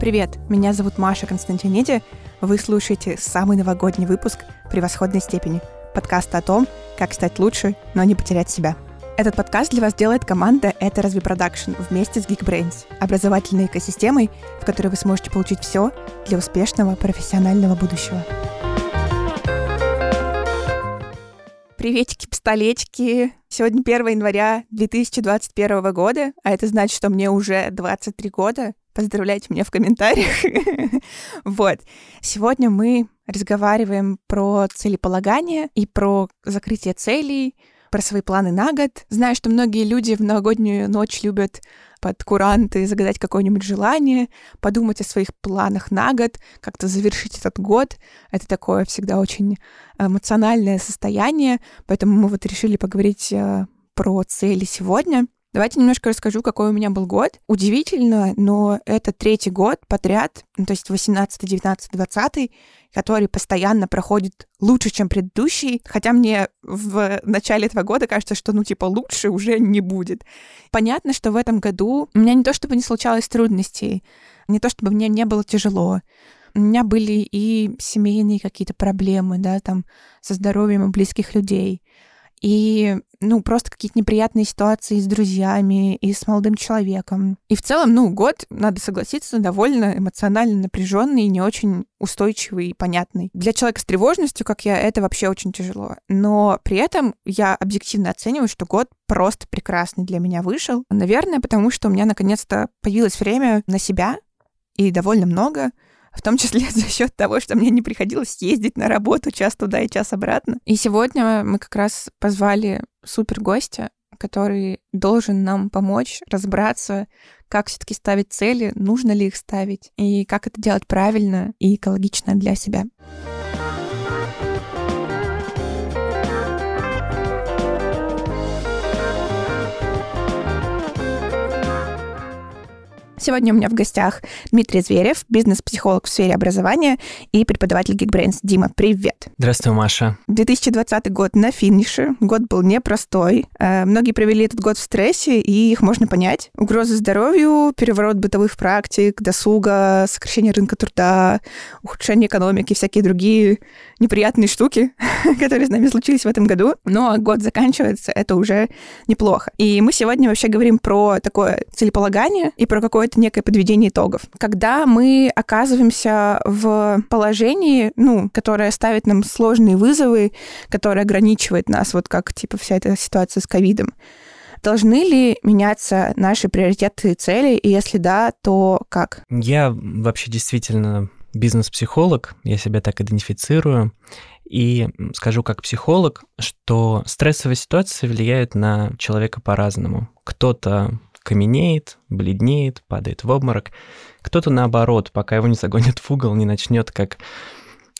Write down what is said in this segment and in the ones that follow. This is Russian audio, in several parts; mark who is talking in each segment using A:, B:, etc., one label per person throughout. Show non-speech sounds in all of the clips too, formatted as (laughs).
A: Привет, меня зовут Маша Константиниди. Вы слушаете самый новогодний выпуск «Превосходной степени» подкаста о том, как стать лучше, но не потерять себя. Этот подкаст для вас делает команда «Это разве продакшн» вместе с Geekbrains, образовательной экосистемой, в которой вы сможете получить все для успешного профессионального будущего. Приветики, пистолетики. Сегодня 1 января 2021 года, а это значит, что мне уже 23 года. Поздравляйте меня в комментариях. (laughs) вот. Сегодня мы разговариваем про целеполагание и про закрытие целей, про свои планы на год. Знаю, что многие люди в новогоднюю ночь любят под куранты загадать какое-нибудь желание, подумать о своих планах на год, как-то завершить этот год. Это такое всегда очень эмоциональное состояние, поэтому мы вот решили поговорить э, про цели сегодня. Давайте немножко расскажу, какой у меня был год. Удивительно, но это третий год подряд, ну, то есть 18, 19, 20, который постоянно проходит лучше, чем предыдущий, хотя мне в начале этого года кажется, что, ну, типа, лучше уже не будет. Понятно, что в этом году у меня не то чтобы не случалось трудностей, не то чтобы мне не было тяжело, у меня были и семейные какие-то проблемы, да, там, со здоровьем у близких людей — и, ну, просто какие-то неприятные ситуации с друзьями и с молодым человеком. И в целом, ну, год, надо согласиться, довольно эмоционально напряженный не очень устойчивый и понятный. Для человека с тревожностью, как я, это вообще очень тяжело. Но при этом я объективно оцениваю, что год просто прекрасный для меня вышел. Наверное, потому что у меня наконец-то появилось время на себя, и довольно много в том числе (laughs) за счет того, что мне не приходилось ездить на работу час туда и час обратно. И сегодня мы как раз позвали супер гостя, который должен нам помочь разобраться, как все-таки ставить цели, нужно ли их ставить, и как это делать правильно и экологично для себя. Сегодня у меня в гостях Дмитрий Зверев, бизнес-психолог в сфере образования и преподаватель Geekbrains. Дима, привет.
B: Здравствуй, Маша.
A: 2020 год на финише. Год был непростой. Э, многие провели этот год в стрессе, и их можно понять. Угрозы здоровью, переворот бытовых практик, досуга, сокращение рынка труда, ухудшение экономики, всякие другие неприятные штуки, (laughs) которые с нами случились в этом году. Но год заканчивается, это уже неплохо. И мы сегодня вообще говорим про такое целеполагание и про какое-то это некое подведение итогов. Когда мы оказываемся в положении, ну, которое ставит нам сложные вызовы, которое ограничивает нас, вот как, типа, вся эта ситуация с ковидом, должны ли меняться наши приоритеты и цели, и если да, то как?
B: Я вообще действительно бизнес-психолог, я себя так идентифицирую, и скажу как психолог, что стрессовые ситуации влияют на человека по-разному. Кто-то каменеет, бледнеет, падает в обморок. Кто-то наоборот, пока его не загонят в угол, не начнет как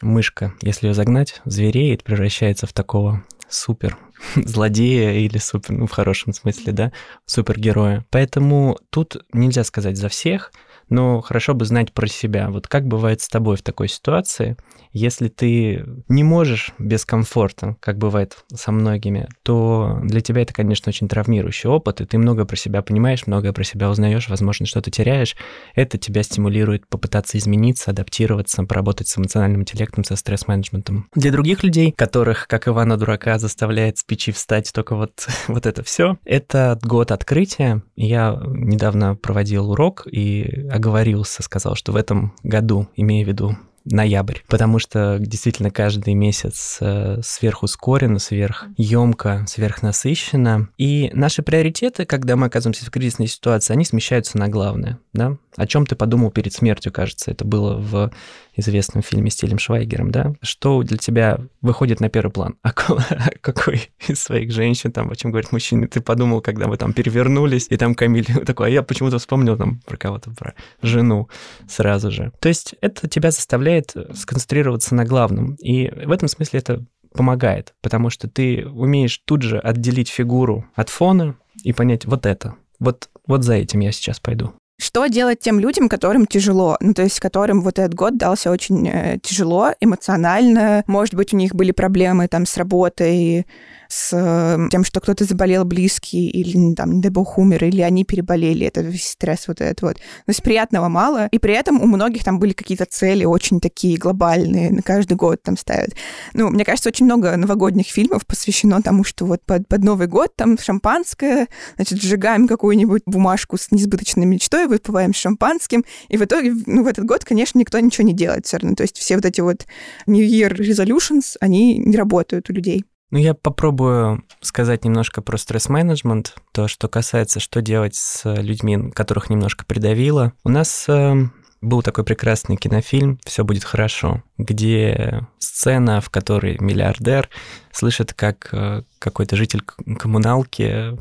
B: мышка, если ее загнать, звереет, превращается в такого супер злодея или супер, ну, в хорошем смысле, да, супергероя. Поэтому тут нельзя сказать за всех, но хорошо бы знать про себя. Вот как бывает с тобой в такой ситуации, если ты не можешь без комфорта, как бывает со многими, то для тебя это, конечно, очень травмирующий опыт, и ты много про себя понимаешь, многое про себя узнаешь, возможно, что-то теряешь. Это тебя стимулирует попытаться измениться, адаптироваться, поработать с эмоциональным интеллектом, со стресс-менеджментом. Для других людей, которых, как Ивана Дурака, заставляет с печи встать только вот, (laughs) вот это все, это год открытия. Я недавно проводил урок и оговорился, сказал, что в этом году, имея в виду ноябрь, потому что действительно каждый месяц э, сверхускоренно, сверхъемко, сверхнасыщенно. И наши приоритеты, когда мы оказываемся в кризисной ситуации, они смещаются на главное. Да? О чем ты подумал перед смертью, кажется, это было в известном фильме с Тилем Швайгером, да? Что для тебя выходит на первый план? А (laughs) какой из своих женщин, там, о чем говорит мужчина, ты подумал, когда вы там перевернулись, и там Камиль (laughs) такой, а я почему-то вспомнил там про кого-то, про жену сразу же. То есть это тебя заставляет сконцентрироваться на главном. И в этом смысле это помогает, потому что ты умеешь тут же отделить фигуру от фона и понять вот это, вот, вот за этим я сейчас пойду.
A: Что делать тем людям, которым тяжело? Ну, то есть, которым вот этот год дался очень э, тяжело, эмоционально. Может быть, у них были проблемы там с работой, с э, тем, что кто-то заболел близкий, или, там, не дай бог, умер, или они переболели, это весь стресс вот этот вот. То есть приятного мало, и при этом у многих там были какие-то цели очень такие глобальные, на каждый год там ставят. Ну, мне кажется, очень много новогодних фильмов посвящено тому, что вот под, под Новый год там шампанское, значит, сжигаем какую-нибудь бумажку с несбыточной мечтой, выпиваем шампанским, и в итоге, ну, в этот год, конечно, никто ничего не делает все равно. То есть все вот эти вот New Year resolutions, они не работают у людей.
B: Ну, я попробую сказать немножко про стресс-менеджмент, то, что касается, что делать с людьми, которых немножко придавило. У нас э, был такой прекрасный кинофильм «Все будет хорошо», где сцена, в которой миллиардер слышит, как э, какой-то житель коммуналки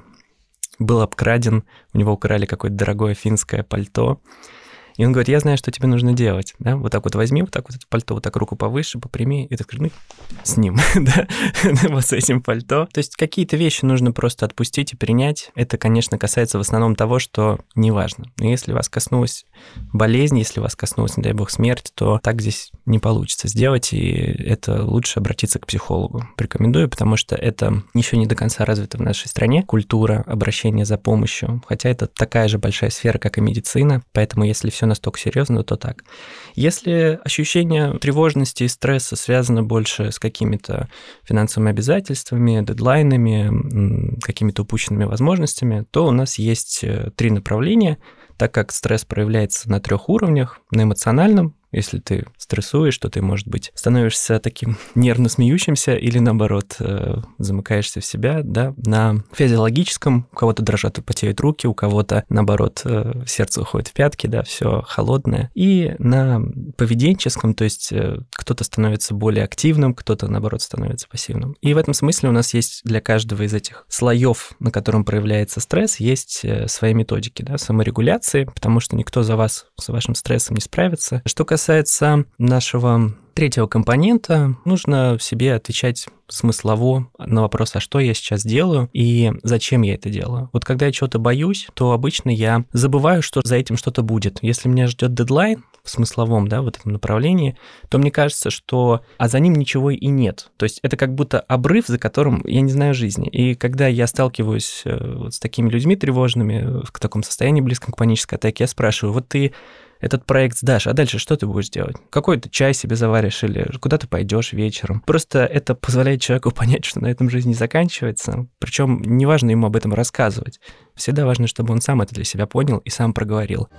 B: был обкраден, у него украли какое-то дорогое финское пальто, и он говорит, я знаю, что тебе нужно делать. Да? Вот так вот возьми, вот так вот это пальто, вот так руку повыше, поприми, и ты ну, с ним, (laughs) да, (laughs) вот с этим пальто. То есть какие-то вещи нужно просто отпустить и принять. Это, конечно, касается в основном того, что неважно. Но если вас коснулась болезнь, если вас коснулась, не дай бог, смерть, то так здесь не получится сделать, и это лучше обратиться к психологу. Рекомендую, потому что это еще не до конца развито в нашей стране, культура обращения за помощью, хотя это такая же большая сфера, как и медицина, поэтому если все все настолько серьезно, то так. Если ощущение тревожности и стресса связано больше с какими-то финансовыми обязательствами, дедлайнами, какими-то упущенными возможностями, то у нас есть э, три направления, так как стресс проявляется на трех уровнях. На эмоциональном, если ты стрессуешь, то ты, может быть, становишься таким нервно смеющимся или, наоборот, э, замыкаешься в себя, да. На физиологическом у кого-то дрожат и потеют руки, у кого-то, наоборот, э, сердце уходит в пятки, да, все холодное. И на поведенческом, то есть э, кто-то становится более активным, кто-то, наоборот, становится пассивным. И в этом смысле у нас есть для каждого из этих слоев, на котором проявляется стресс, есть свои методики, да, саморегуляции, потому что никто за вас с вашим стрессом не справится. Что касается касается нашего третьего компонента, нужно в себе отвечать смыслово на вопрос, а что я сейчас делаю и зачем я это делаю. Вот когда я чего-то боюсь, то обычно я забываю, что за этим что-то будет. Если меня ждет дедлайн, в смысловом, да, в этом направлении, то мне кажется, что а за ним ничего и нет. То есть это как будто обрыв, за которым я не знаю жизни. И когда я сталкиваюсь э, вот с такими людьми тревожными, в таком состоянии близком к панической атаке, я спрашиваю, вот ты этот проект сдашь, а дальше что ты будешь делать? Какой ты чай себе заваришь или куда ты пойдешь вечером? Просто это позволяет человеку (laughs) понять, что на этом жизнь не заканчивается. Причем не важно ему об этом рассказывать. Всегда важно, чтобы он сам это для себя понял и сам проговорил.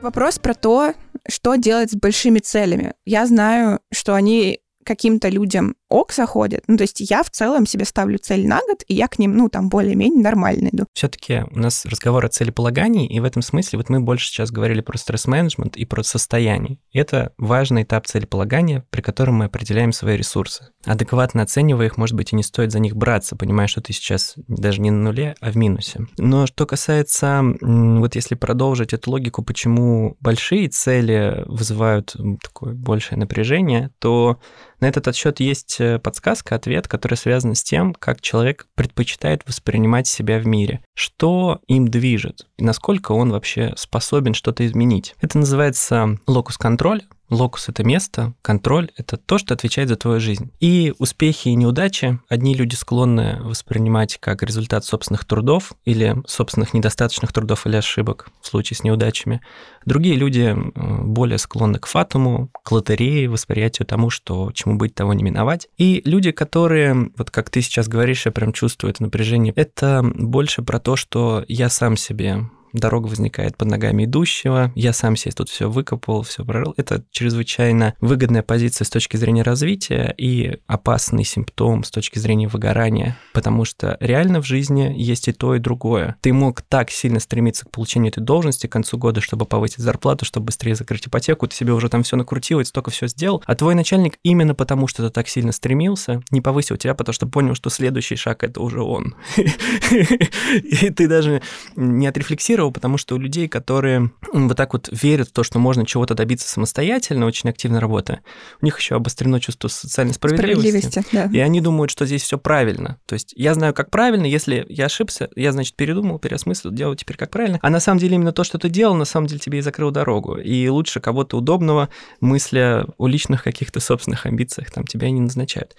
A: Вопрос про то, что делать с большими целями. Я знаю, что они каким-то людям ок заходит. Ну, то есть я в целом себе ставлю цель на год, и я к ним, ну, там, более-менее нормально иду.
B: Все-таки у нас разговор о целеполагании, и в этом смысле вот мы больше сейчас говорили про стресс-менеджмент и про состояние. Это важный этап целеполагания, при котором мы определяем свои ресурсы. Адекватно оценивая их, может быть, и не стоит за них браться, понимая, что ты сейчас даже не на нуле, а в минусе. Но что касается, вот если продолжить эту логику, почему большие цели вызывают такое большее напряжение, то на этот отсчет есть э, подсказка, ответ, который связан с тем, как человек предпочитает воспринимать себя в мире, что им движет, и насколько он вообще способен что-то изменить. Это называется локус-контроль, Локус — это место, контроль — это то, что отвечает за твою жизнь. И успехи и неудачи одни люди склонны воспринимать как результат собственных трудов или собственных недостаточных трудов или ошибок в случае с неудачами. Другие люди более склонны к фатуму, к лотерее, восприятию тому, что чему быть, того не миновать. И люди, которые, вот как ты сейчас говоришь, я прям чувствую это напряжение, это больше про то, что я сам себе дорога возникает под ногами идущего, я сам себе тут все выкопал, все прорыл. Это чрезвычайно выгодная позиция с точки зрения развития и опасный симптом с точки зрения выгорания, потому что реально в жизни есть и то, и другое. Ты мог так сильно стремиться к получению этой должности к концу года, чтобы повысить зарплату, чтобы быстрее закрыть ипотеку, ты себе уже там все накрутил и столько все сделал, а твой начальник именно потому, что ты так сильно стремился, не повысил тебя, потому что понял, что следующий шаг это уже он. (laughs) И ты даже не отрефлексировал мотивировал, потому что у людей, которые вот так вот верят в то, что можно чего-то добиться самостоятельно, очень активно работая, у них еще обострено чувство социальной справедливости. справедливости да. И они думают, что здесь все правильно. То есть я знаю, как правильно, если я ошибся, я, значит, передумал, переосмыслил, делаю теперь как правильно. А на самом деле именно то, что ты делал, на самом деле тебе и закрыл дорогу. И лучше кого-то удобного, мысля о личных каких-то собственных амбициях, там тебя не назначают.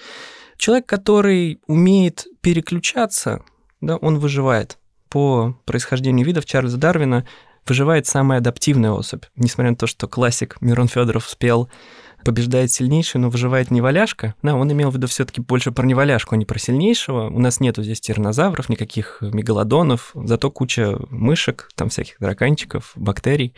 B: Человек, который умеет переключаться, да, он выживает. По происхождению видов Чарльза Дарвина выживает самая адаптивная особь. Несмотря на то, что классик Мирон Федоров спел побеждает сильнейший, но выживает неваляшка. Да, он имел в виду все-таки больше про неваляшку, а не про сильнейшего. У нас нету здесь тиранозавров, никаких мегалодонов, зато куча мышек, там всяких драканчиков, бактерий.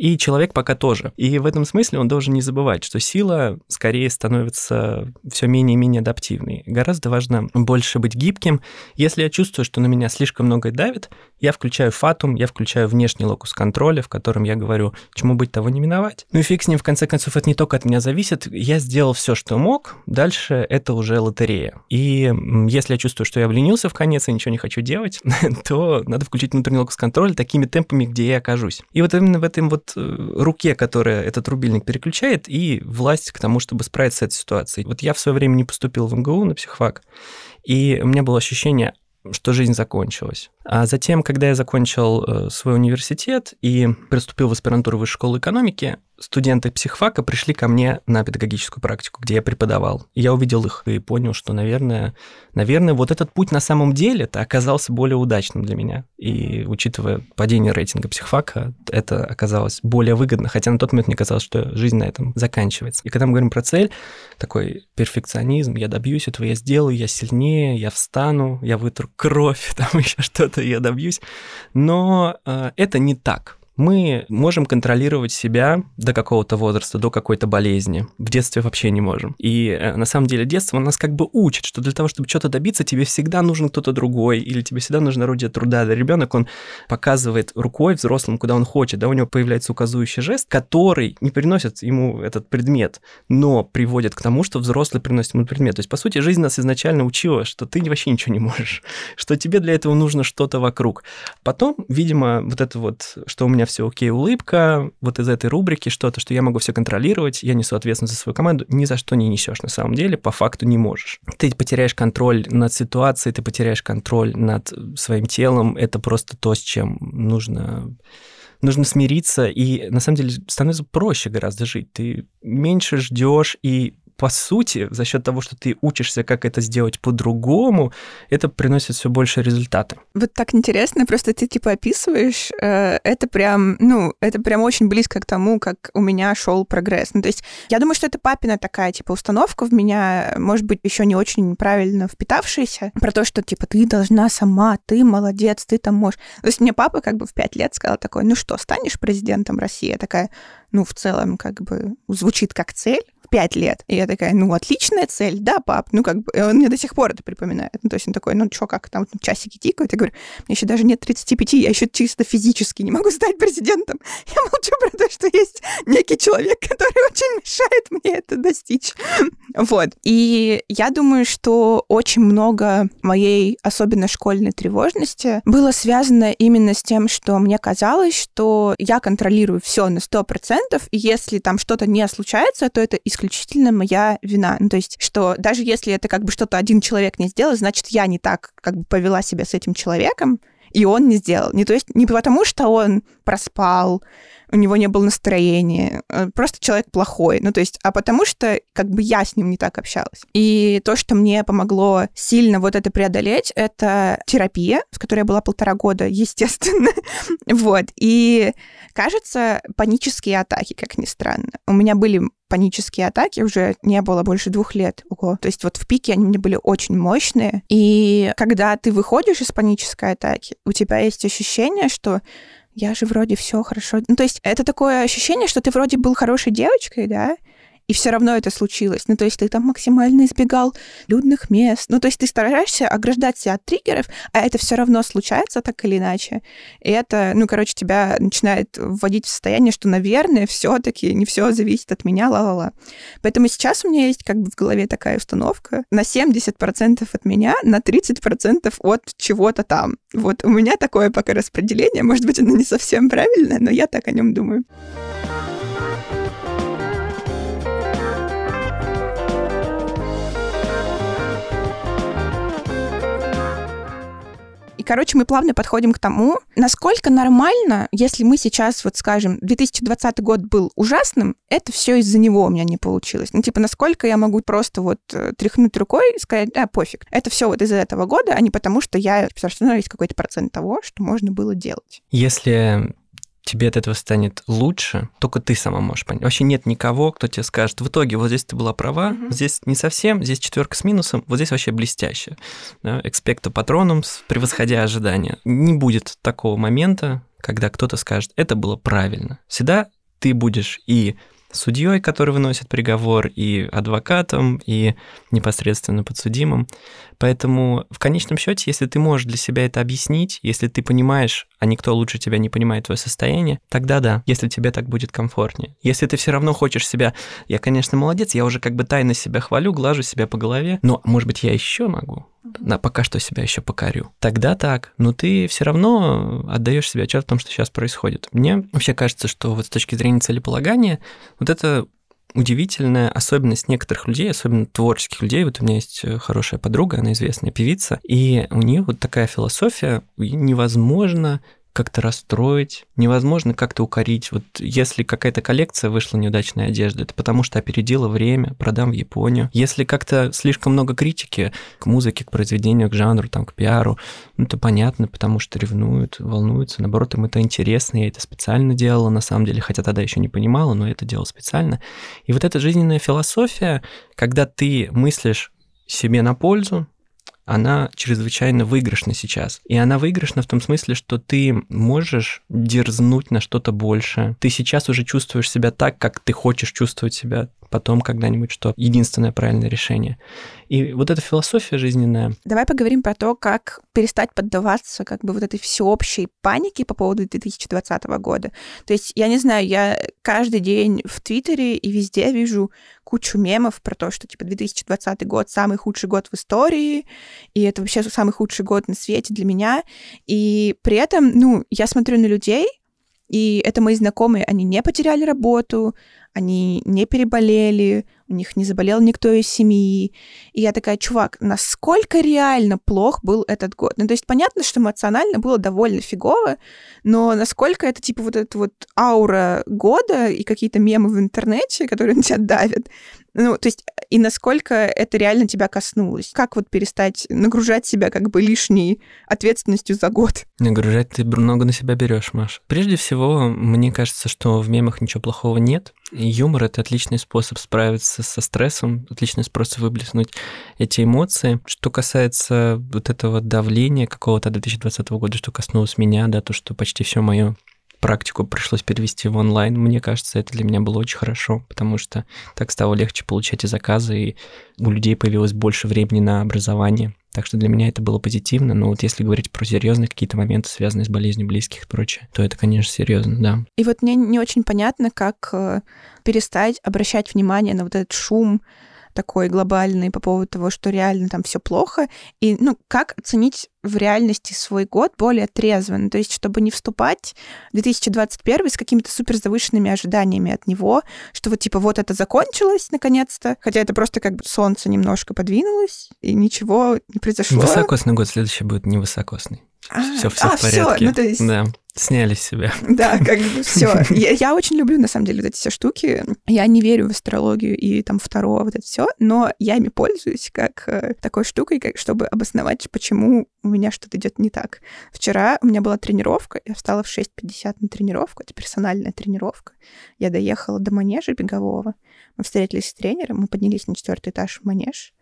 B: И человек пока тоже. И в этом смысле он должен не забывать, что сила скорее становится все менее и менее адаптивной. Гораздо важно больше быть гибким. Если я чувствую, что на меня слишком много давит, я включаю фатум, я включаю внешний локус контроля, в котором я говорю, чему быть, того не миновать. Ну и фиг с ним, в конце концов, это не только от меня зависит. Я сделал все, что мог, дальше это уже лотерея. И если я чувствую, что я обленился в конец и ничего не хочу делать, (laughs) то надо включить внутренний локус контроля такими темпами, где я окажусь. И вот именно в этом вот руке, которая этот рубильник переключает, и власть к тому, чтобы справиться с этой ситуацией. Вот я в свое время не поступил в МГУ на психфак, и у меня было ощущение, что жизнь закончилась. А затем, когда я закончил э, свой университет и приступил в аспирантуру высшей школы экономики, студенты психфака пришли ко мне на педагогическую практику, где я преподавал. И я увидел их и понял, что, наверное, наверное, вот этот путь на самом деле-то оказался более удачным для меня. И учитывая падение рейтинга психфака, это оказалось более выгодно, хотя на тот момент мне казалось, что жизнь на этом заканчивается. И когда мы говорим про цель, такой перфекционизм, я добьюсь этого, я сделаю, я сильнее, я встану, я вытру кровь, (laughs) там еще что-то (laughs) я добьюсь. Но э, это не так мы можем контролировать себя до какого-то возраста, до какой-то болезни. В детстве вообще не можем. И э, на самом деле детство нас как бы учит, что для того, чтобы что-то добиться, тебе всегда нужен кто-то другой, или тебе всегда нужно орудие труда. Да, ребенок, он показывает рукой взрослым, куда он хочет, да, у него появляется указующий жест, который не приносит ему этот предмет, но приводит к тому, что взрослый приносит ему предмет. То есть, по сути, жизнь нас изначально учила, что ты вообще ничего не можешь, (laughs) что тебе для этого нужно что-то вокруг. Потом, видимо, вот это вот, что у меня все окей, улыбка, вот из этой рубрики что-то, что я могу все контролировать, я несу ответственность за свою команду, ни за что не несешь на самом деле, по факту не можешь. Ты потеряешь контроль над ситуацией, ты потеряешь контроль над своим телом, это просто то, с чем нужно нужно смириться, и на самом деле становится проще гораздо жить. Ты меньше ждешь и по сути, за счет того, что ты учишься, как это сделать по-другому, это приносит все больше результата.
A: Вот так интересно, просто ты типа описываешь, э, это прям, ну, это прям очень близко к тому, как у меня шел прогресс. Ну, то есть я думаю, что это папина такая, типа, установка в меня, может быть, еще не очень правильно впитавшаяся, про то, что, типа, ты должна сама, ты молодец, ты там можешь. То есть мне папа как бы в пять лет сказал такой, ну что, станешь президентом России? Я такая, ну, в целом, как бы, звучит как цель, пять лет. И я такая, ну, отличная цель, да, пап, ну, как бы, он мне до сих пор это припоминает. Ну, то есть он такой, ну, что, как там часики тикают? Я говорю, мне еще даже нет 35, я еще чисто физически не могу стать президентом. (laughs) Я молчу про то, что есть некий человек, который очень мешает мне это достичь. (laughs) Вот. И я думаю, что очень много моей, особенно школьной тревожности, было связано именно с тем, что мне казалось, что я контролирую все на 100%, и если там что-то не случается, то это исключительно исключительно моя вина. Ну, то есть, что даже если это как бы что-то один человек не сделал, значит, я не так как бы повела себя с этим человеком, и он не сделал. Не, то есть, не потому, что он проспал, у него не было настроения, э, просто человек плохой. Ну, то есть, а потому что как бы я с ним не так общалась. И то, что мне помогло сильно вот это преодолеть, это терапия, в которой я была полтора года, (laughs) естественно. вот. И, кажется, панические атаки, как ни странно. У меня были панические атаки уже не было больше двух лет. Ого. То есть вот в пике они мне были очень мощные. И когда ты выходишь из панической атаки, у тебя есть ощущение, что я же вроде все хорошо. Ну, то есть это такое ощущение, что ты вроде был хорошей девочкой, да, и все равно это случилось. Ну, то есть ты там максимально избегал людных мест. Ну, то есть ты стараешься ограждать себя от триггеров, а это все равно случается так или иначе. И это, ну, короче, тебя начинает вводить в состояние, что, наверное, все-таки не все зависит от меня, ла-ла-ла. Поэтому сейчас у меня есть как бы в голове такая установка на 70% от меня, на 30% от чего-то там. Вот у меня такое пока распределение. Может быть, оно не совсем правильное, но я так о нем думаю. И, короче, мы плавно подходим к тому, насколько нормально, если мы сейчас, вот скажем, 2020 год был ужасным, это все из-за него у меня не получилось. Ну, типа, насколько я могу просто вот э, тряхнуть рукой и сказать, а, пофиг. Это все вот из-за этого года, а не потому, что я, равно есть какой-то процент того, что можно было делать.
B: Если тебе от этого станет лучше, только ты сама можешь понять. Вообще нет никого, кто тебе скажет, в итоге вот здесь ты была права, mm-hmm. здесь не совсем, здесь четверка с минусом, вот здесь вообще блестяще. Да? Экспекта патроном, превосходя ожидания. Не будет такого момента, когда кто-то скажет, это было правильно. Всегда ты будешь и судьей, который выносит приговор, и адвокатом, и непосредственно подсудимым. Поэтому в конечном счете, если ты можешь для себя это объяснить, если ты понимаешь, а никто лучше тебя не понимает твое состояние, тогда да, если тебе так будет комфортнее. Если ты все равно хочешь себя, я, конечно, молодец, я уже как бы тайно себя хвалю, глажу себя по голове, но, может быть, я еще могу, на пока что себя еще покорю. Тогда так, но ты все равно отдаешь себе отчет в том, что сейчас происходит. Мне вообще кажется, что вот с точки зрения целеполагания, вот это удивительная особенность некоторых людей, особенно творческих людей. Вот у меня есть э, хорошая подруга, она известная певица, и у нее вот такая философия, невозможно как-то расстроить, невозможно как-то укорить. Вот если какая-то коллекция вышла неудачной одежды, это потому что опередила время, продам в Японию. Если как-то слишком много критики к музыке, к произведению, к жанру, там, к пиару, ну, это понятно, потому что ревнуют, волнуются. Наоборот, им это интересно, я это специально делала, на самом деле, хотя тогда еще не понимала, но это делал специально. И вот эта жизненная философия, когда ты мыслишь себе на пользу, она чрезвычайно выигрышна сейчас. И она выигрышна в том смысле, что ты можешь дерзнуть на что-то больше. Ты сейчас уже чувствуешь себя так, как ты хочешь чувствовать себя потом когда-нибудь, что единственное правильное решение. И вот эта философия жизненная.
A: Давай поговорим про то, как перестать поддаваться как бы вот этой всеобщей панике по поводу 2020 года. То есть, я не знаю, я каждый день в Твиттере и везде вижу кучу мемов про то, что, типа, 2020 год — самый худший год в истории, и это вообще самый худший год на свете для меня. И при этом, ну, я смотрю на людей, и это мои знакомые, они не потеряли работу, они не переболели, у них не заболел никто из семьи. И я такая, чувак, насколько реально плох был этот год? Ну, то есть понятно, что эмоционально было довольно фигово, но насколько это, типа, вот эта вот аура года и какие-то мемы в интернете, которые на тебя давят, ну, то есть, и насколько это реально тебя коснулось? Как вот перестать нагружать себя как бы лишней ответственностью за год?
B: Нагружать ты много на себя берешь, Маш. Прежде всего, мне кажется, что в мемах ничего плохого нет. Юмор — это отличный способ справиться со стрессом, отличный способ выплеснуть эти эмоции. Что касается вот этого давления какого-то 2020 года, что коснулось меня, да, то, что почти все мое практику пришлось перевести в онлайн. Мне кажется, это для меня было очень хорошо, потому что так стало легче получать и заказы, и у людей появилось больше времени на образование. Так что для меня это было позитивно, но вот если говорить про серьезные какие-то моменты, связанные с болезнью близких и прочее, то это, конечно, серьезно, да.
A: И вот мне не очень понятно, как э, перестать обращать внимание на вот этот шум, такой глобальный по поводу того, что реально там все плохо, и, ну, как оценить в реальности свой год более трезво, ну, то есть чтобы не вступать в 2021 с какими-то супер завышенными ожиданиями от него, что вот типа вот это закончилось наконец-то, хотя это просто как бы солнце немножко подвинулось, и ничего не произошло.
B: Высокосный год следующий будет невысокосный. А, все, все а, в порядке. Все, ну, то есть... Да. Сняли с себя. (laughs)
A: Да, как бы все. Я, я очень люблю, на самом деле, вот эти все штуки. Я не верю в астрологию и там второго вот это все, но я ими пользуюсь как э, такой штукой, как, чтобы обосновать, почему у меня что-то идет не так. Вчера у меня была тренировка, я встала в 6.50 на тренировку, это персональная тренировка. Я доехала до манежа бегового, мы встретились с тренером, мы поднялись на четвертый этаж в манеж,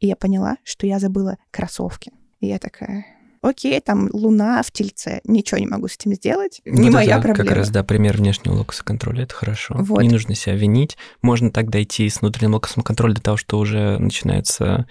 A: и я поняла, что я забыла кроссовки. И я такая, окей, там луна в тельце, ничего не могу с этим сделать, не моя
B: это
A: проблема.
B: как раз, да, пример внешнего локуса контроля, это хорошо.
A: Вот.
B: Не нужно себя винить. Можно так дойти с внутренним локусом контроля до того, что уже начинаются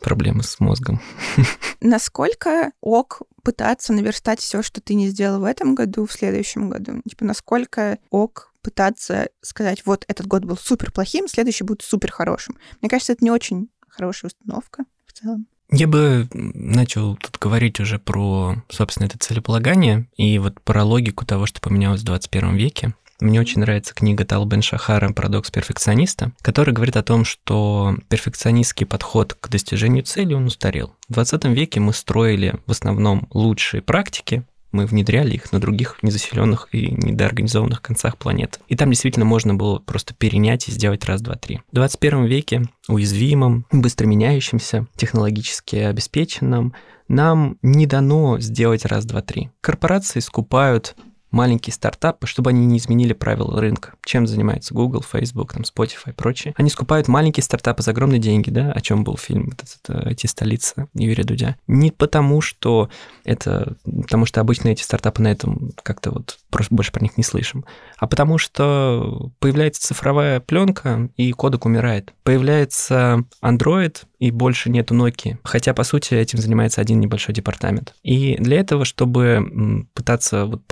B: проблемы с мозгом. (laughs)
A: Насколько ок пытаться наверстать все, что ты не сделал в этом году, в следующем году? Типа, насколько ок пытаться сказать, вот этот год был супер плохим, следующий будет супер хорошим. Мне кажется, это не очень хорошая установка в целом.
B: Я бы начал тут говорить уже про, собственно, это целеполагание и вот про логику того, что поменялось в 21 веке. Мне очень нравится книга Тал Бен Шахара «Парадокс перфекциониста», которая говорит о том, что перфекционистский подход к достижению цели, он устарел. В 20 веке мы строили в основном лучшие практики, мы внедряли их на других незаселенных и недоорганизованных концах планеты. И там действительно можно было просто перенять и сделать раз, два, три. В 21 веке уязвимым, быстро меняющимся, технологически обеспеченным, нам не дано сделать раз, два, три. Корпорации скупают маленькие стартапы, чтобы они не изменили правила рынка. Чем занимается Google, Facebook, там, Spotify и прочее. Они скупают маленькие стартапы за огромные деньги, да, о чем был фильм этот, эти столицы Юрия Дудя. Не потому, что это, потому что обычно эти стартапы на этом как-то вот просто больше про них не слышим, а потому что появляется цифровая пленка, и кодек умирает. Появляется Android, и больше нету Nokia. Хотя, по сути, этим занимается один небольшой департамент. И для этого, чтобы пытаться вот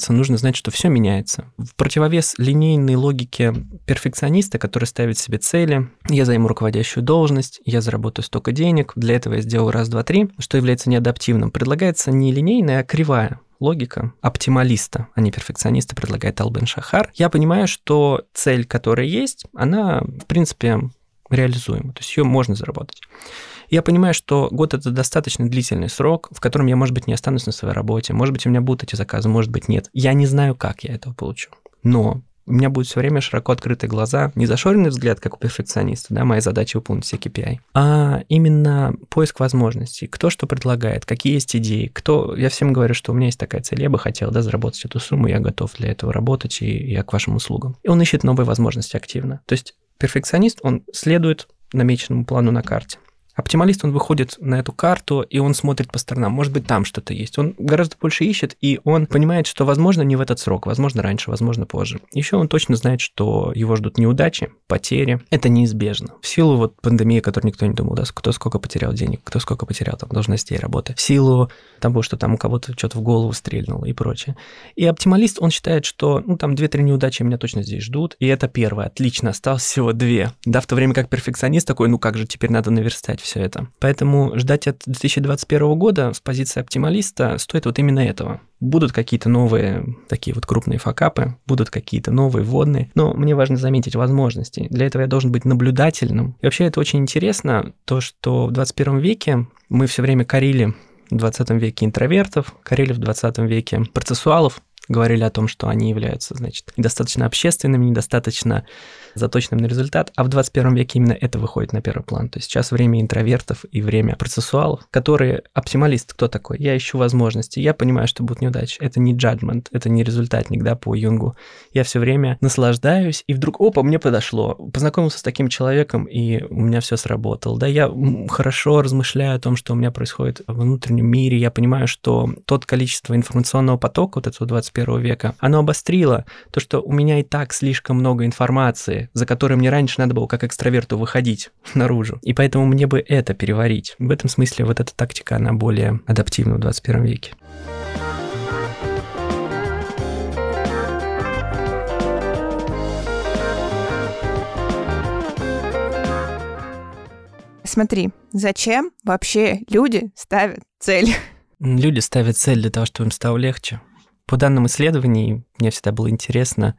B: подстроиться, нужно знать, что все меняется. В противовес линейной логике перфекциониста, который ставит себе цели, я займу руководящую должность, я заработаю столько денег, для этого я сделаю раз, два, три, что является неадаптивным. Предлагается не линейная, а кривая логика оптималиста, а не перфекциониста, предлагает Албен Шахар. Я понимаю, что цель, которая есть, она, в принципе, реализуема, то есть ее можно заработать. Я понимаю, что год это достаточно длительный срок, в котором я, может быть, не останусь на своей работе, может быть, у меня будут эти заказы, может быть, нет. Я не знаю, как я этого получу. Но у меня будет все время широко открытые глаза, не зашоренный взгляд, как у перфекциониста, да, моя задача выполнить все KPI, а именно поиск возможностей, кто что предлагает, какие есть идеи, кто... Я всем говорю, что у меня есть такая цель, я бы хотел, да, заработать эту сумму, я готов для этого работать, и я к вашим услугам. И он ищет новые возможности активно. То есть перфекционист, он следует намеченному плану на карте. Оптималист, он выходит на эту карту, и он смотрит по сторонам. Может быть, там что-то есть. Он гораздо больше ищет, и он понимает, что, возможно, не в этот срок, возможно, раньше, возможно, позже. Еще он точно знает, что его ждут неудачи, потери. Это неизбежно. В силу вот пандемии, которой никто не думал, да, кто сколько потерял денег, кто сколько потерял там должностей работы. В силу того, что там у кого-то что-то в голову стрельнуло и прочее. И оптималист, он считает, что, ну, там две-три неудачи меня точно здесь ждут, и это первое. Отлично, осталось всего две. Да, в то время как перфекционист такой, ну, как же теперь надо наверстать все это. Поэтому ждать от 2021 года с позиции оптималиста стоит вот именно этого. Будут какие-то новые такие вот крупные факапы, будут какие-то новые вводные, но мне важно заметить возможности. Для этого я должен быть наблюдательным. И вообще это очень интересно, то, что в 21 веке мы все время корили в 20 веке интровертов, корили в 20 веке процессуалов, говорили о том, что они являются, значит, недостаточно общественными, недостаточно заточенным на результат, а в 21 веке именно это выходит на первый план. То есть сейчас время интровертов и время процессуалов, которые оптималист, кто такой? Я ищу возможности, я понимаю, что будут неудачи. Это не judgment, это не результатник, да, по Юнгу. Я все время наслаждаюсь, и вдруг, опа, мне подошло. Познакомился с таким человеком, и у меня все сработало. Да, я хорошо размышляю о том, что у меня происходит в внутреннем мире, я понимаю, что тот количество информационного потока вот этого 21 века, оно обострило то, что у меня и так слишком много информации, за которой мне раньше надо было как экстраверту выходить (laughs) наружу. И поэтому мне бы это переварить. В этом смысле вот эта тактика, она более адаптивна в 21 веке.
A: Смотри, зачем вообще люди ставят цель?
B: Люди ставят цель для того, чтобы им стало легче. По данным исследований, мне всегда было интересно,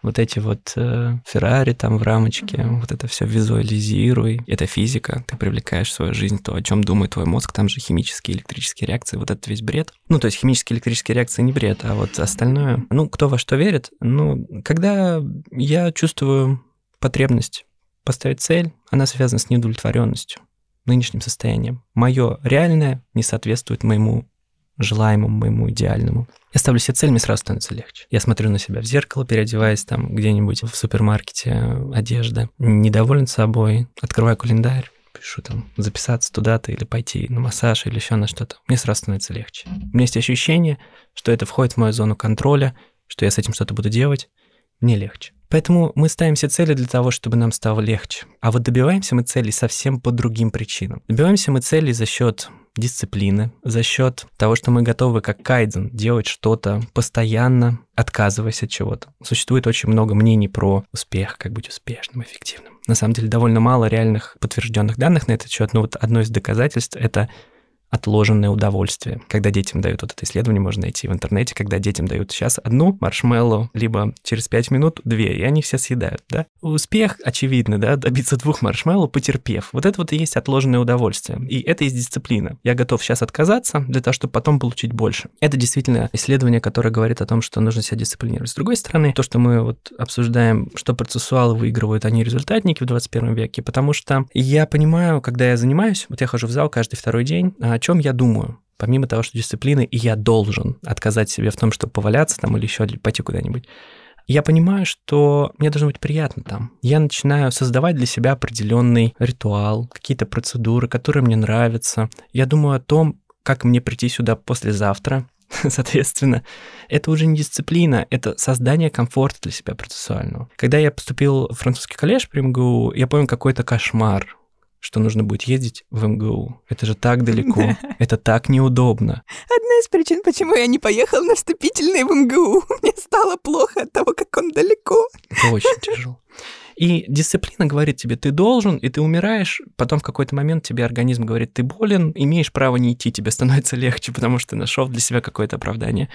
B: вот эти вот э, Феррари там в рамочке, mm-hmm. вот это все визуализируй. Это физика, ты привлекаешь в свою жизнь то, о чем думает твой мозг, там же химические, электрические реакции, вот этот весь бред. Ну, то есть химические, электрические реакции не бред, а вот остальное, ну, кто во что верит, ну, когда я чувствую потребность поставить цель, она связана с неудовлетворенностью нынешним состоянием. Мое реальное не соответствует моему желаемому, моему идеальному. Я ставлю себе цель, мне сразу становится легче. Я смотрю на себя в зеркало, переодеваясь там где-нибудь в супермаркете одежда, недоволен собой, открываю календарь, пишу там записаться туда-то или пойти на массаж или еще на что-то, мне сразу становится легче. У меня есть ощущение, что это входит в мою зону контроля, что я с этим что-то буду делать, мне легче. Поэтому мы ставим себе цели для того, чтобы нам стало легче. А вот добиваемся мы целей совсем по другим причинам. Добиваемся мы целей за счет дисциплины, за счет того, что мы готовы как кайдзен делать что-то постоянно, отказываясь от чего-то. Существует очень много мнений про успех, как быть успешным, эффективным. На самом деле довольно мало реальных подтвержденных данных на этот счет, но вот одно из доказательств — это отложенное удовольствие. Когда детям дают вот это исследование, можно найти в интернете, когда детям дают сейчас одну маршмеллоу, либо через пять минут две, и они все съедают, да. Успех, очевидно, да, добиться двух маршмеллоу, потерпев. Вот это вот и есть отложенное удовольствие. И это есть дисциплина. Я готов сейчас отказаться для того, чтобы потом получить больше. Это действительно исследование, которое говорит о том, что нужно себя дисциплинировать. С другой стороны, то, что мы вот обсуждаем, что процессуалы выигрывают, они результатники в 21 веке, потому что я понимаю, когда я занимаюсь, вот я хожу в зал каждый второй день, о чем я думаю? Помимо того, что дисциплины, и я должен отказать себе в том, чтобы поваляться там или еще пойти куда-нибудь, я понимаю, что мне должно быть приятно там. Я начинаю создавать для себя определенный ритуал, какие-то процедуры, которые мне нравятся. Я думаю о том, как мне прийти сюда послезавтра, (laughs) соответственно, это уже не дисциплина, это создание комфорта для себя процессуального. Когда я поступил в французский коллеж при МГУ, я помню какой-то кошмар что нужно будет ездить в МГУ. Это же так далеко, это так неудобно.
A: Одна из причин, почему я не поехал на вступительный в МГУ. (laughs) Мне стало плохо от того, как он далеко.
B: Это очень тяжело. И дисциплина говорит тебе, ты должен, и ты умираешь, потом в какой-то момент тебе организм говорит, ты болен, имеешь право не идти, тебе становится легче, потому что ты нашел для себя какое-то оправдание.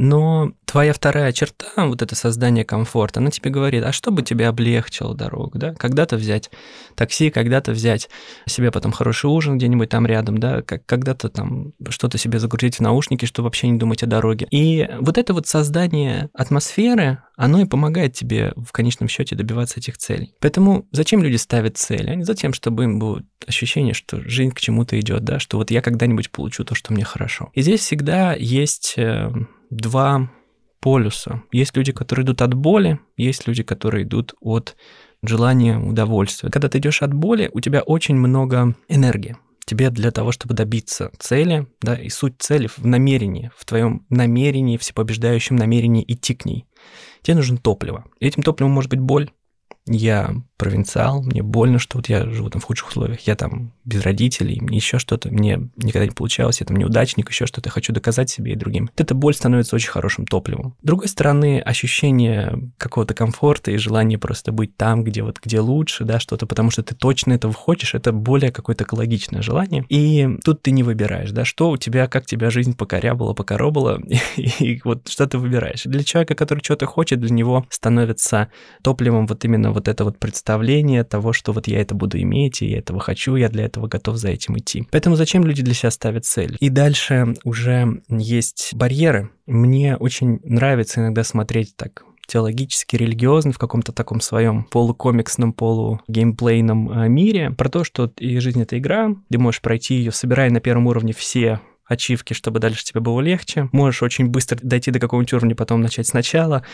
B: Но твоя вторая черта, вот это создание комфорта, она тебе говорит, а что бы тебе облегчило дорогу, да? Когда-то взять такси, когда-то взять себе потом хороший ужин где-нибудь там рядом, да? Когда-то там что-то себе загрузить в наушники, чтобы вообще не думать о дороге. И вот это вот создание атмосферы, оно и помогает тебе в конечном счете добиваться этих целей. Поэтому зачем люди ставят цели? Они затем, чтобы им было ощущение, что жизнь к чему-то идет, да, что вот я когда-нибудь получу то, что мне хорошо. И здесь всегда есть э, два полюса. Есть люди, которые идут от боли, есть люди, которые идут от желания удовольствия. Когда ты идешь от боли, у тебя очень много энергии. Тебе для того, чтобы добиться цели, да, и суть цели в намерении, в твоем намерении, всепобеждающем намерении идти к ней. Тебе нужно топливо. Этим топливом может быть боль, я провинциал, мне больно, что вот я живу там в худших условиях, я там без родителей, мне еще что-то, мне никогда не получалось, я там неудачник, еще что-то, хочу доказать себе и другим. Вот эта боль становится очень хорошим топливом. С другой стороны, ощущение какого-то комфорта и желание просто быть там, где вот, где лучше, да, что-то, потому что ты точно этого хочешь, это более какое-то экологичное желание. И тут ты не выбираешь, да, что у тебя, как тебя жизнь покорябала, покоробала, и, (laughs) и вот что ты выбираешь. Для человека, который что-то хочет, для него становится топливом вот именно вот это вот представление того, что вот я это буду иметь, и я этого хочу, я для этого готов за этим идти. Поэтому зачем люди для себя ставят цель? И дальше уже есть барьеры. Мне очень нравится иногда смотреть так теологически, религиозно, в каком-то таком своем полукомиксном, полугеймплейном э, мире, про то, что и жизнь — это игра, ты можешь пройти ее, собирая на первом уровне все ачивки, чтобы дальше тебе было легче. Можешь очень быстро дойти до какого-нибудь уровня, потом начать сначала.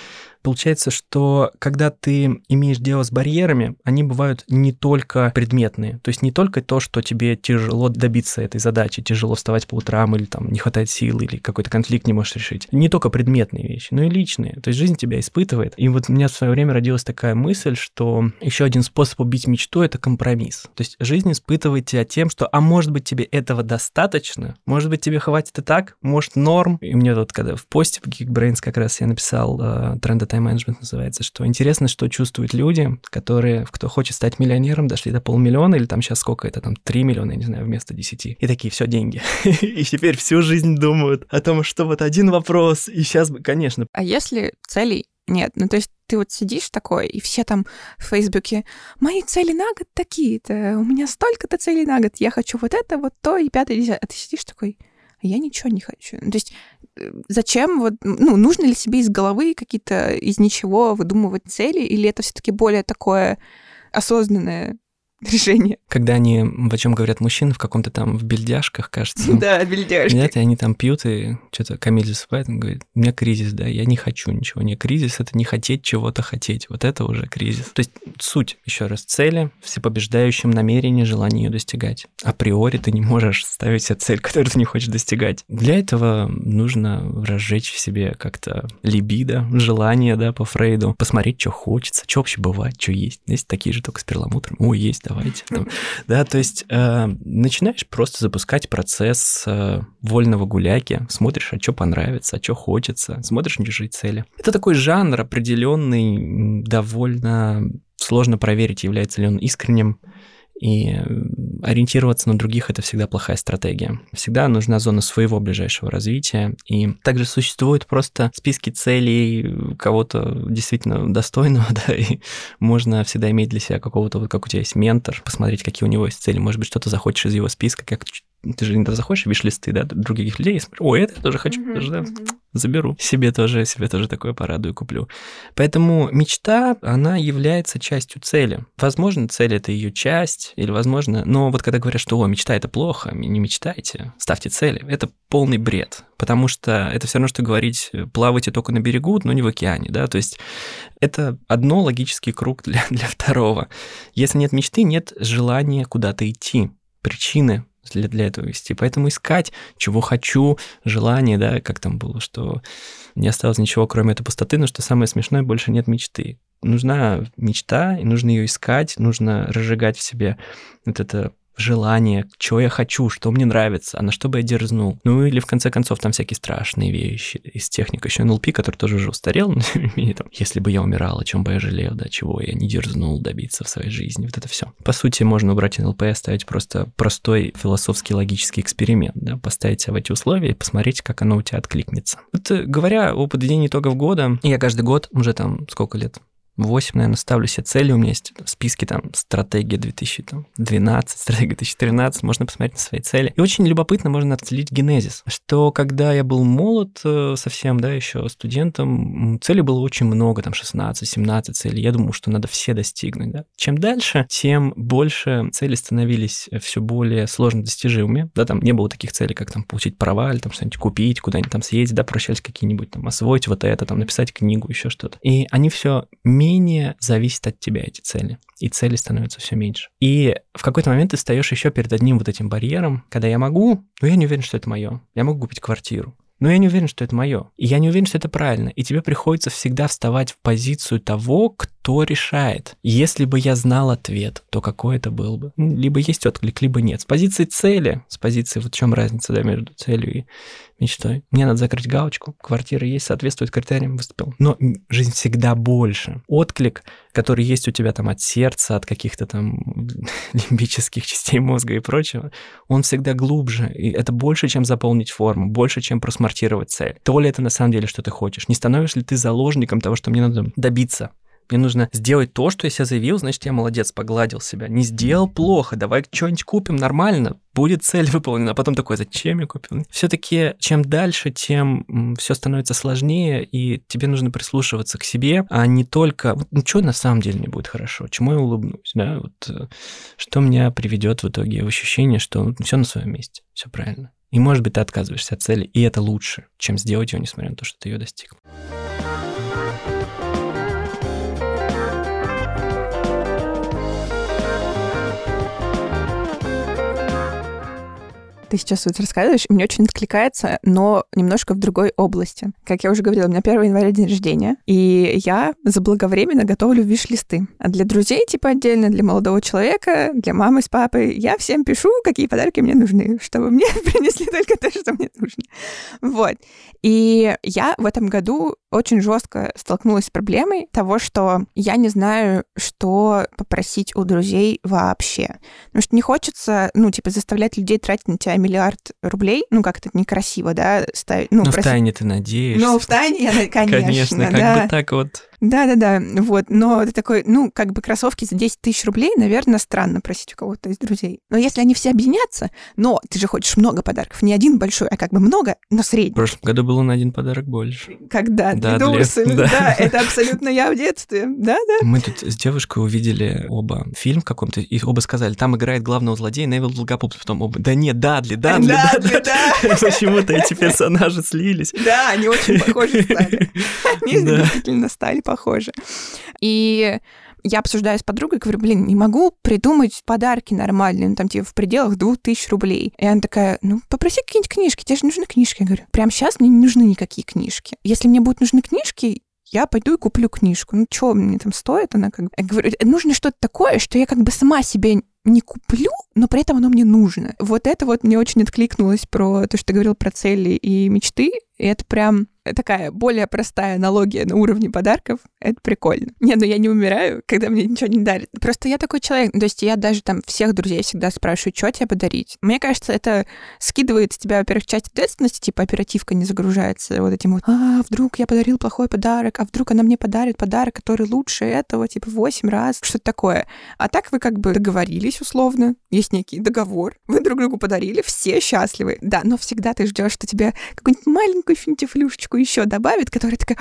B: Получается, что когда ты имеешь дело с барьерами, они бывают не только предметные. То есть не только то, что тебе тяжело добиться этой задачи, тяжело вставать по утрам, или там не хватает сил, или какой-то конфликт не можешь решить. Не только предметные вещи, но и личные. То есть жизнь тебя испытывает. И вот у меня в свое время родилась такая мысль, что еще один способ убить мечту — это компромисс. То есть жизнь испытывает тебя тем, что, а может быть, тебе этого достаточно, может быть, тебе хватит и так, может, норм. И мне вот когда в посте в Geekbrains как раз я написал uh, тренды тайм-менеджмент называется, что интересно, что чувствуют люди, которые, кто хочет стать миллионером, дошли до полмиллиона, или там сейчас сколько это, там 3 миллиона, я не знаю, вместо 10. И такие, все, деньги. (laughs) И теперь всю жизнь думают о том, что вот один вопрос, и сейчас бы, конечно.
A: А если целей нет, ну то есть ты вот сидишь такой, и все там в Фейсбуке, мои цели на год такие-то, у меня столько-то целей на год, я хочу вот это, вот то, и пятое, десятое. А ты сидишь такой, а я ничего не хочу. То есть зачем вот, ну, нужно ли себе из головы какие-то из ничего выдумывать цели, или это все-таки более такое осознанное (laughs) решение.
B: Когда они, о чем говорят мужчины, в каком-то там в бельдяшках, кажется. (laughs)
A: Да, бельдяшки.
B: Нет, и они там пьют, и что-то Камиль засыпает, он говорит, у меня кризис, да, я не хочу ничего. Не кризис — это не хотеть чего-то хотеть. Вот это уже кризис. То есть суть, еще раз, цели, всепобеждающим намерение, желание ее достигать. Априори ты не можешь ставить себе цель, (laughs) которую ты не хочешь достигать. Для этого нужно разжечь в себе как-то либидо, желание, да, по Фрейду, посмотреть, что хочется, что вообще бывает, что есть. Есть такие же только с перламутром. О, есть, давайте. (laughs) Да, то есть э, начинаешь просто запускать процесс э, вольного гуляки, смотришь, а что понравится, а что хочется, смотришь на чужие цели. Это такой жанр определенный, довольно сложно проверить, является ли он искренним, и ориентироваться на других – это всегда плохая стратегия. Всегда нужна зона своего ближайшего развития. И также существуют просто списки целей кого-то действительно достойного, (laughs) да, и можно всегда иметь для себя какого-то, вот как у тебя есть ментор, посмотреть, какие у него есть цели. Может быть, что-то захочешь из его списка, как ты же иногда заходишь, видишь листы, да, других людей, и смотришь, о, это я тоже хочу, mm-hmm, тоже, да, mm-hmm. Заберу. Себе тоже, себе тоже такое порадую, куплю. Поэтому мечта, она является частью цели. Возможно, цель — это ее часть, или возможно, но вот когда говорят, что, о, мечта — это плохо, не мечтайте, ставьте цели, это полный бред, потому что это все равно, что говорить, плавайте только на берегу, но не в океане, да, то есть это одно логический круг для, для второго. Если нет мечты, нет желания куда-то идти, причины для, для этого вести. Поэтому искать, чего хочу, желание, да, как там было, что не осталось ничего, кроме этой пустоты, но что самое смешное, больше нет мечты. Нужна мечта, и нужно ее искать, нужно разжигать в себе вот это желание, что я хочу, что мне нравится, а на что бы я дерзнул. Ну или в конце концов там всякие страшные вещи из техники. Еще НЛП, который тоже уже устарел, (laughs) но тем не менее, там, если бы я умирал, о чем бы я жалел, да, чего я не дерзнул добиться в своей жизни, вот это все. По сути, можно убрать НЛП и оставить просто простой философский логический эксперимент, да, поставить себя в эти условия и посмотреть, как оно у тебя откликнется. Вот говоря о подведении итогов года, я каждый год, уже там сколько лет, 8, наверное, ставлю себе цели. У меня есть в списке там стратегия 2012, (laughs) стратегия 2013. Можно посмотреть на свои цели. И очень любопытно можно отследить генезис, что когда я был молод э, совсем, да, еще студентом, целей было очень много, там 16-17 целей. Я думал, что надо все достигнуть, да. Чем дальше, тем больше цели становились все более сложно достижимыми. Да, там не было таких целей, как там получить права или там что-нибудь купить, куда-нибудь там съездить, да, прощались какие-нибудь там освоить вот это, там написать книгу, еще что-то. И они все менее зависят от тебя, эти цели. И цели становятся все меньше. И в какой-то момент ты встаешь еще перед одним вот этим барьером, когда я могу, но я не уверен, что это мое. Я могу купить квартиру. Но я не уверен, что это мое. И я не уверен, что это правильно. И тебе приходится всегда вставать в позицию того, кто решает. Если бы я знал ответ, то какой это был бы? Либо есть отклик, либо нет. С позиции цели, с позиции, вот в чем разница да, между целью и мечтой. Мне надо закрыть галочку, квартира есть, соответствует критериям, выступил. Но жизнь всегда больше. Отклик, который есть у тебя там от сердца, от каких-то там (laughs) лимбических частей мозга и прочего, он всегда глубже. И это больше, чем заполнить форму, больше, чем просмартировать цель. То ли это на самом деле, что ты хочешь? Не становишься ли ты заложником того, что мне надо добиться? Мне нужно сделать то, что я себе заявил, значит, я молодец, погладил себя. Не сделал плохо, давай что-нибудь купим нормально, будет цель (laughs) выполнена. А потом такой, зачем я купил? Все-таки чем дальше, тем все становится сложнее, и тебе нужно прислушиваться к себе, а не только, ну что на самом деле не будет хорошо, чему я улыбнусь, да, вот э, что меня приведет в итоге в ощущение, что все на своем месте, все правильно. И может быть ты отказываешься от цели, и это лучше, чем сделать ее, несмотря на то, что ты ее достиг.
A: Ты сейчас вот рассказываешь, мне очень откликается, но немножко в другой области. Как я уже говорила, у меня 1 января день рождения, и я заблаговременно готовлю виш-листы. А для друзей, типа, отдельно, для молодого человека, для мамы с папой, я всем пишу, какие подарки мне нужны, чтобы мне (laughs) принесли только то, что мне нужно. Вот. И я в этом году очень жестко столкнулась с проблемой того, что я не знаю, что попросить у друзей вообще. Потому что не хочется, ну, типа, заставлять людей тратить на тебя миллиард рублей. Ну, как-то некрасиво, да, ставить.
B: Ну, Но в тайне ты надеешься.
A: Ну, в тайне, (laughs) конечно,
B: Конечно, как
A: да.
B: бы так вот
A: Да-да-да, вот. Но ты такой, ну, как бы кроссовки за 10 тысяч рублей, наверное, странно просить у кого-то из друзей. Но если они все объединятся, но ты же хочешь много подарков, не один большой, а как бы много, но средний. В
B: прошлом году было на один подарок больше.
A: Когда? Да, Дурсами, да. да, это абсолютно я в детстве. Да-да.
B: Мы тут с девушкой увидели оба фильм каком-то, и оба сказали, там играет главного злодея Невил Долгопупс, потом оба, да нет, Дадли, Дадли, Дадли, да. (laughs) Почему-то эти персонажи слились.
A: Да, они очень похожи стали. (laughs) Они действительно стали похожи. И я обсуждаю с подругой, говорю, блин, не могу придумать подарки нормальные, ну, там, типа, в пределах двух тысяч рублей. И она такая, ну, попроси какие-нибудь книжки, тебе же нужны книжки. Я говорю, прямо сейчас мне не нужны никакие книжки. Если мне будут нужны книжки, я пойду и куплю книжку. Ну, что мне там стоит? Она как бы... Я говорю, нужно что-то такое, что я как бы сама себе не куплю, но при этом оно мне нужно. Вот это вот мне очень откликнулось про то, что ты говорил про цели и мечты. И это прям такая более простая аналогия на уровне подарков. Это прикольно. Не, ну я не умираю, когда мне ничего не дарят. Просто я такой человек. То есть я даже там всех друзей всегда спрашиваю, что тебе подарить. Мне кажется, это скидывает с тебя, во-первых, часть ответственности, типа оперативка не загружается вот этим вот, а, вдруг я подарил плохой подарок, а вдруг она мне подарит подарок, который лучше этого, типа, восемь раз, что-то такое. А так вы как бы договорились условно, есть некий договор, вы друг другу подарили, все счастливы. Да, но всегда ты ждешь, что тебе какую-нибудь маленькую финтифлюшечку ссылочку еще добавит, которая такая,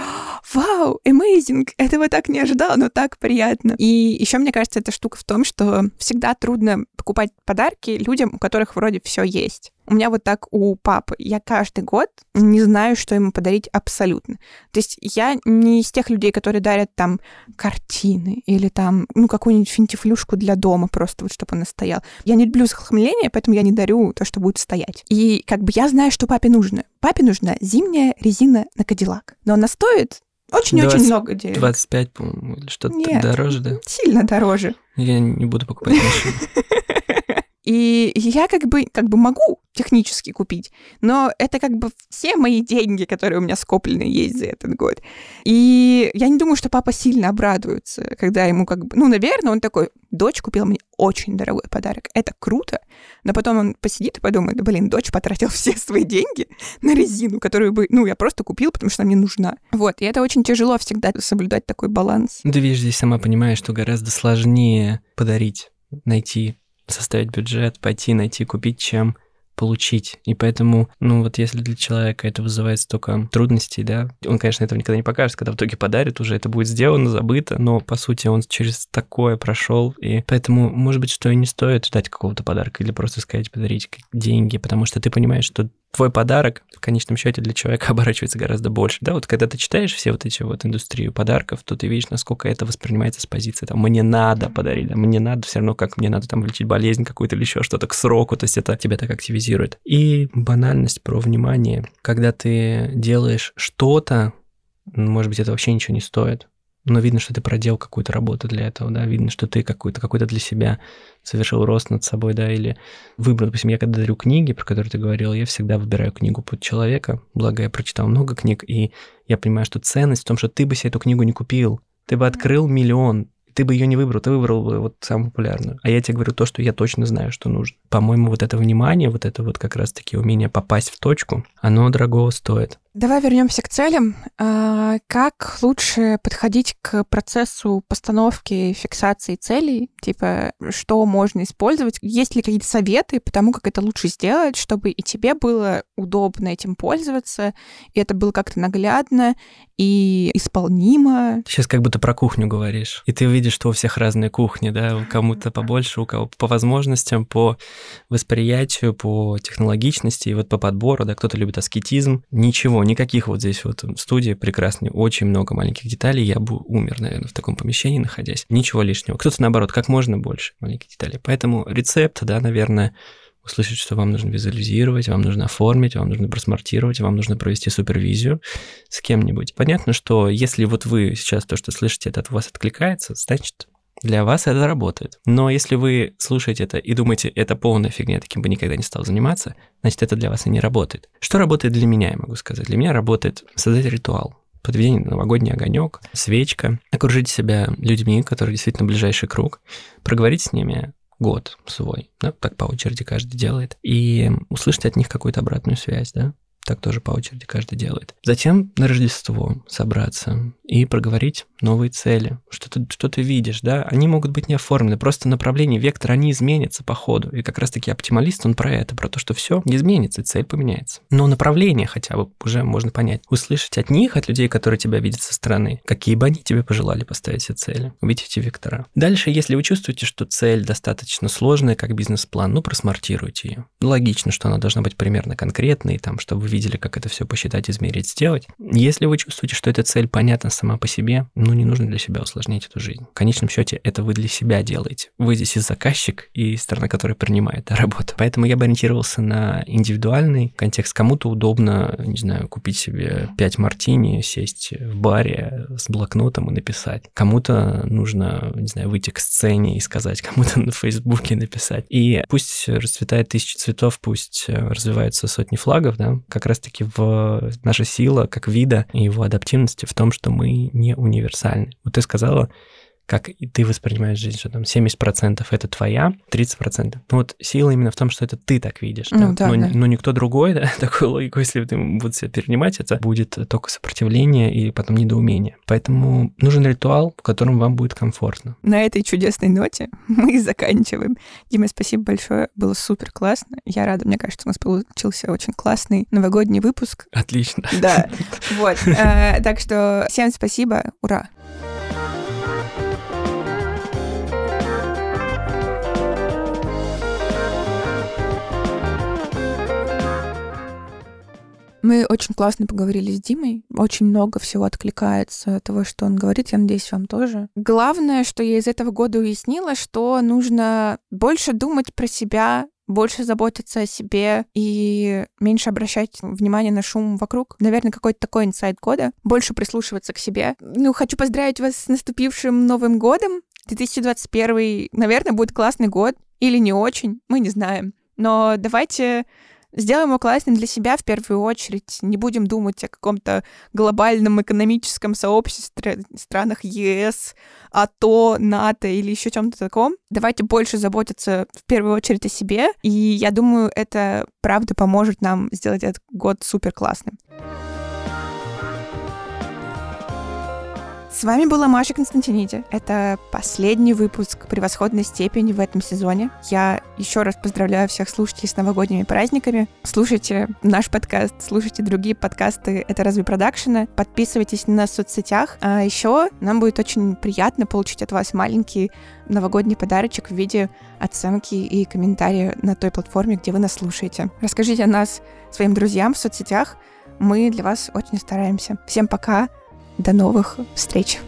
A: вау, amazing, этого так не ожидала, но так приятно. И еще, мне кажется, эта штука в том, что всегда трудно покупать подарки людям, у которых вроде все есть. У меня вот так у папы. Я каждый год не знаю, что ему подарить абсолютно. То есть я не из тех людей, которые дарят там картины или там, ну, какую-нибудь финтифлюшку для дома просто, вот чтобы он стоял. Я не люблю захламление, поэтому я не дарю то, что будет стоять. И как бы я знаю, что папе нужно. Папе нужна зимняя резина на Кадиллак. Но она стоит очень-очень много денег.
B: 25, по-моему, или что-то дороже, да?
A: Сильно дороже.
B: Я не буду покупать машину. (laughs)
A: И я как бы, как бы могу технически купить, но это как бы все мои деньги, которые у меня скоплены есть за этот год. И я не думаю, что папа сильно обрадуется, когда ему как бы... Ну, наверное, он такой, дочь купила мне очень дорогой подарок. Это круто. Но потом он посидит и подумает, блин, дочь потратил (laughs) все свои деньги на резину, которую бы, ну, я просто купил, потому что она мне нужна. Вот, и это очень тяжело всегда соблюдать такой баланс.
B: Ты видишь, здесь сама понимаешь, что гораздо сложнее подарить, найти составить бюджет, пойти, найти, купить, чем получить. И поэтому, ну вот если для человека это вызывает столько трудностей, да, он, конечно, этого никогда не покажет, когда в итоге подарит, уже это будет сделано, забыто, но по сути он через такое прошел, и поэтому, может быть, что и не стоит ждать какого-то подарка или просто сказать подарить деньги, потому что ты понимаешь, что твой подарок в конечном счете для человека (laughs) оборачивается гораздо больше. Да, вот когда ты читаешь все вот эти вот индустрию подарков, то ты видишь, насколько это воспринимается с позиции там «мне надо подарить», да, «мне надо все равно, как мне надо там лечить болезнь какую-то или еще что-то к сроку», то есть это тебя так активизирует. И банальность про внимание. Когда ты делаешь что-то, может быть, это вообще ничего не стоит, но видно, что ты проделал какую-то работу для этого, да, видно, что ты какой-то какой для себя совершил рост над собой, да, или выбрал, допустим, я когда дарю книги, про которые ты говорил, я всегда выбираю книгу под человека, благо я прочитал много книг, и я понимаю, что ценность в том, что ты бы себе эту книгу не купил, ты бы открыл миллион, ты бы ее не выбрал, ты выбрал бы вот самую популярную. А я тебе говорю то, что я точно знаю, что нужно. По-моему, вот это внимание, вот это вот как раз-таки умение попасть в точку, оно дорогого стоит.
A: Давай вернемся к целям. А, как лучше подходить к процессу постановки, фиксации целей? Типа, что можно использовать? Есть ли какие-то советы по тому, как это лучше сделать, чтобы и тебе было удобно этим пользоваться, и это было как-то наглядно и исполнимо?
B: Сейчас как будто про кухню говоришь. И ты увидишь, что у всех разные кухни, да? У кому-то побольше, у кого по возможностям, по восприятию, по технологичности, и вот по подбору, да, кто-то любит аскетизм. Ничего никаких вот здесь вот студии прекрасные, очень много маленьких деталей, я бы умер, наверное, в таком помещении находясь. Ничего лишнего. Кто-то, наоборот, как можно больше маленьких деталей. Поэтому рецепт, да, наверное, услышать, что вам нужно визуализировать, вам нужно оформить, вам нужно просмартировать, вам нужно провести супервизию с кем-нибудь. Понятно, что если вот вы сейчас то, что слышите, это от вас откликается, значит, для вас это работает. Но если вы слушаете это и думаете, это полная фигня, таким бы никогда не стал заниматься, значит, это для вас и не работает. Что работает для меня, я могу сказать? Для меня работает создать ритуал подведение новогодний огонек, свечка, окружить себя людьми, которые действительно ближайший круг, проговорить с ними год свой, да, так по очереди каждый делает, и услышать от них какую-то обратную связь, да, Так тоже по очереди каждый делает. Затем на Рождество собраться и проговорить новые цели. Что ты, что ты видишь, да? Они могут быть не оформлены, просто направление, вектор, они изменятся по ходу. И как раз-таки оптималист, он про это, про то, что все изменится, цель поменяется. Но направление хотя бы уже можно понять. Услышать от них, от людей, которые тебя видят со стороны, какие бы они тебе пожелали поставить себе цели. Увидеть эти вектора. Дальше, если вы чувствуете, что цель достаточно сложная, как бизнес-план, ну, просмартируйте ее. Логично, что она должна быть примерно конкретной, там, чтобы вы видели, как это все посчитать, измерить, сделать. Если вы чувствуете, что эта цель понятна сама по себе, ну, не нужно для себя усложнять эту жизнь. В конечном счете, это вы для себя делаете. Вы здесь и заказчик, и сторона, которая принимает работу. Поэтому я бы ориентировался на индивидуальный контекст. Кому-то удобно, не знаю, купить себе 5 мартини, сесть в баре с блокнотом и написать. Кому-то нужно, не знаю, выйти к сцене и сказать, кому-то на Фейсбуке написать. И пусть расцветает тысячи цветов, пусть развиваются сотни флагов, да, как раз-таки в наша сила как вида и его адаптивности в том, что мы не универсальны. Вот ты сказала, как и ты воспринимаешь жизнь, что там 70% это твоя, 30%. Ну вот сила именно в том, что это ты так видишь.
A: Ну, да,
B: но,
A: да.
B: но никто другой, да, (laughs) такую логику, если ты будешь себя перенимать, это будет только сопротивление и потом недоумение. Поэтому нужен ритуал, в котором вам будет комфортно.
A: На этой чудесной ноте (laughs) мы и заканчиваем. Дима, спасибо большое, было супер классно. Я рада, мне кажется, у нас получился очень классный новогодний выпуск.
B: Отлично.
A: Да, (laughs) вот. Э, Так что всем спасибо, ура! Мы очень классно поговорили с Димой. Очень много всего откликается того, что он говорит. Я надеюсь, вам тоже. Главное, что я из этого года уяснила, что нужно больше думать про себя, больше заботиться о себе и меньше обращать внимание на шум вокруг. Наверное, какой-то такой инсайт года. Больше прислушиваться к себе. Ну, хочу поздравить вас с наступившим Новым годом. 2021, наверное, будет классный год. Или не очень, мы не знаем. Но давайте Сделаем его классным для себя в первую очередь. Не будем думать о каком-то глобальном экономическом сообществе, странах ЕС, АТО, НАТО или еще чем-то таком. Давайте больше заботиться в первую очередь о себе. И я думаю, это правда поможет нам сделать этот год супер классным. С вами была Маша Константиниди. Это последний выпуск превосходной степени в этом сезоне. Я еще раз поздравляю всех слушателей с новогодними праздниками. Слушайте наш подкаст, слушайте другие подкасты «Это разве продакшена?». Подписывайтесь на нас в соцсетях. А еще нам будет очень приятно получить от вас маленький новогодний подарочек в виде оценки и комментария на той платформе, где вы нас слушаете. Расскажите о нас своим друзьям в соцсетях. Мы для вас очень стараемся. Всем пока! До новых встреч!